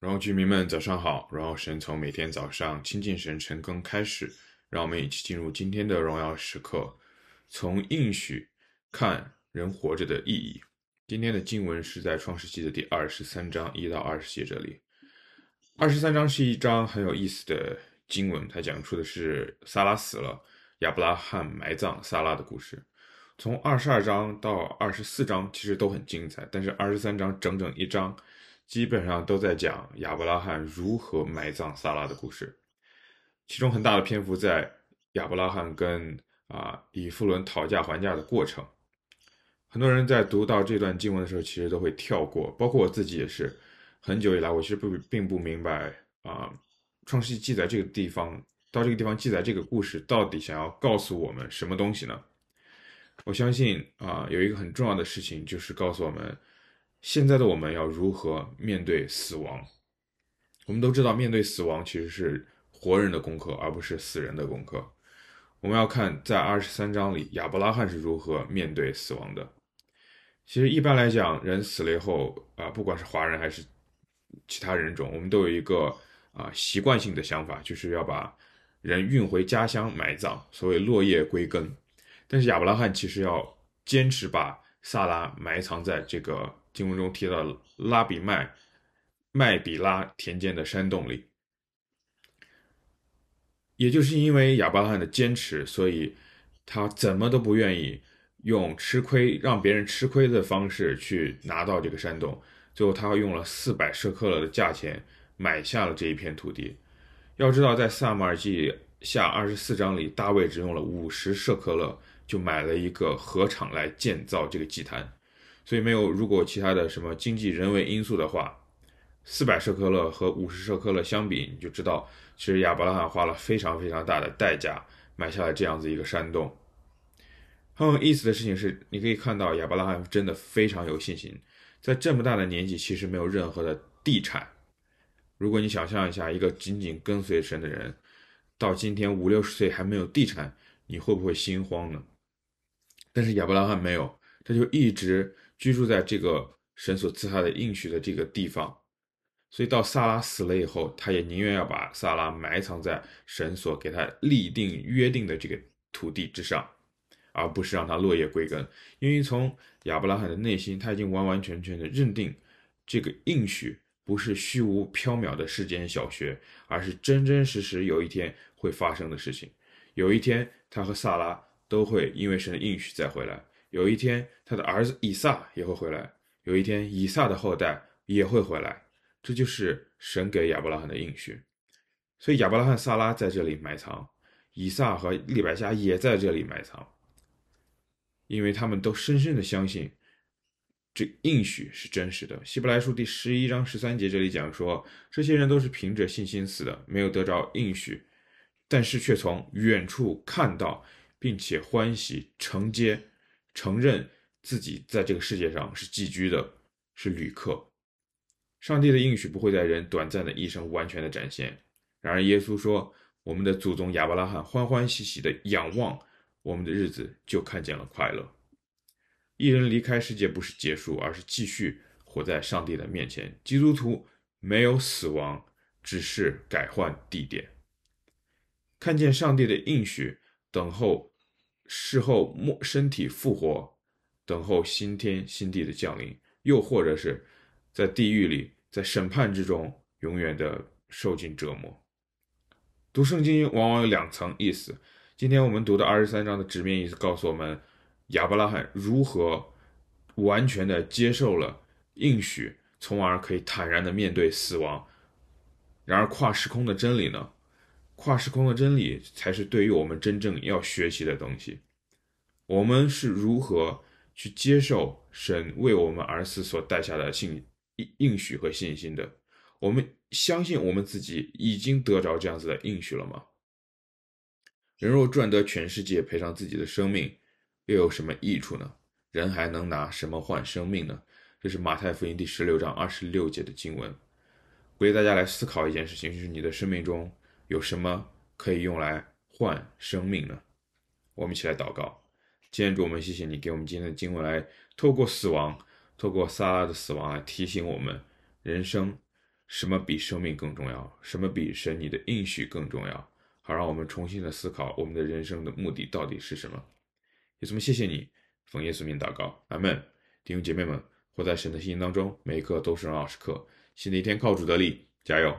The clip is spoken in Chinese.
然后居民们早上好，然后神从每天早上亲近神晨更开始，让我们一起进入今天的荣耀时刻，从应许看人活着的意义。今天的经文是在创世记的第二十三章一到二十节这里。二十三章是一章很有意思的经文，它讲述的是撒拉死了，亚伯拉罕埋葬撒拉的故事。从二十二章到二十四章其实都很精彩，但是二十三章整整一章。基本上都在讲亚伯拉罕如何埋葬萨拉的故事，其中很大的篇幅在亚伯拉罕跟啊以弗伦讨价还价的过程。很多人在读到这段经文的时候，其实都会跳过，包括我自己也是。很久以来，我其实不并不明白啊，创世纪记载这个地方，到这个地方记载这个故事，到底想要告诉我们什么东西呢？我相信啊，有一个很重要的事情，就是告诉我们。现在的我们要如何面对死亡？我们都知道，面对死亡其实是活人的功课，而不是死人的功课。我们要看在二十三章里，亚伯拉罕是如何面对死亡的。其实一般来讲，人死了以后啊、不管是华人还是其他人种，我们都有一个啊、习惯性的想法，就是要把人运回家乡埋葬，所谓落叶归根。但是亚伯拉罕其实要坚持把萨拉埋藏在这个。经文中提到拉比麦麦比拉田间的山洞里，也就是因为亚伯拉罕的坚持，所以他怎么都不愿意用吃亏让别人吃亏的方式去拿到这个山洞。最后，他用了四百舍克勒的价钱买下了这一片土地。要知道，在撒母耳记下二十四章里，大卫只用了五十舍克勒就买了一个禾场来建造这个祭坛。所以没有，如果其他的什么经济人为因素的话，四百舍客勒和五十舍客勒相比，你就知道，其实亚伯拉罕花了非常非常大的代价买下了这样子一个山洞。很有意思的事情是，你可以看到亚伯拉罕真的非常有信心，在这么大的年纪，其实没有任何的地产。如果你想象一下，一个紧紧跟随神的人，到今天五六十岁还没有地产，你会不会心慌呢？但是亚伯拉罕没有，他就一直。居住在这个神所赐他的应许的这个地方，所以到萨拉死了以后，他也宁愿要把萨拉埋藏在神所给他立定约定的这个土地之上，而不是让他落叶归根。因为从亚伯拉罕的内心，他已经完完全全的认定这个应许不是虚无缥缈的世间小学，而是真真实实有一天会发生的事情。有一天，他和萨拉都会因为神的应许再回来。有一天，他的儿子以撒也会回来。有一天，以撒的后代也会回来。这就是神给亚伯拉罕的应许。所以，亚伯拉罕、萨拉在这里埋藏，以撒和利百加也在这里埋藏，因为他们都深深的相信这应许是真实的。希伯来书第十一章十三节这里讲说，这些人都是凭着信心死的，没有得着应许，但是却从远处看到，并且欢喜承接。承认自己在这个世界上是寄居的，是旅客。上帝的应许不会在人短暂的一生完全的展现。然而，耶稣说：“我们的祖宗亚伯拉罕欢欢喜喜的仰望我们的日子，就看见了快乐。”一人离开世界不是结束，而是继续活在上帝的面前。基督徒没有死亡，只是改换地点，看见上帝的应许，等候。事后末身体复活，等候新天新地的降临，又或者是在地狱里，在审判之中永远的受尽折磨。读圣经往往有两层意思。今天我们读的二十三章的直面意思告诉我们，亚伯拉罕如何完全的接受了应许，从而可以坦然的面对死亡。然而跨时空的真理呢？跨时空的真理才是对于我们真正要学习的东西。我们是如何去接受神为我们而死所带下的信应许和信心的？我们相信我们自己已经得着这样子的应许了吗？人若赚得全世界，赔上自己的生命，又有什么益处呢？人还能拿什么换生命呢？这是马太福音第十六章二十六节的经文。鼓励大家来思考一件事情，就是你的生命中。有什么可以用来换生命呢？我们一起来祷告。今天主，我们谢谢你给我们今天的经文，来透过死亡，透过撒拉的死亡来提醒我们，人生什么比生命更重要？什么比神你的应许更重要？好，让我们重新的思考我们的人生的目的到底是什么？耶稣，谢谢你，奉耶稣名祷告，阿门。弟兄姐妹们，活在神的心当中，每一刻都是荣耀时刻。新的一天靠主得力，加油！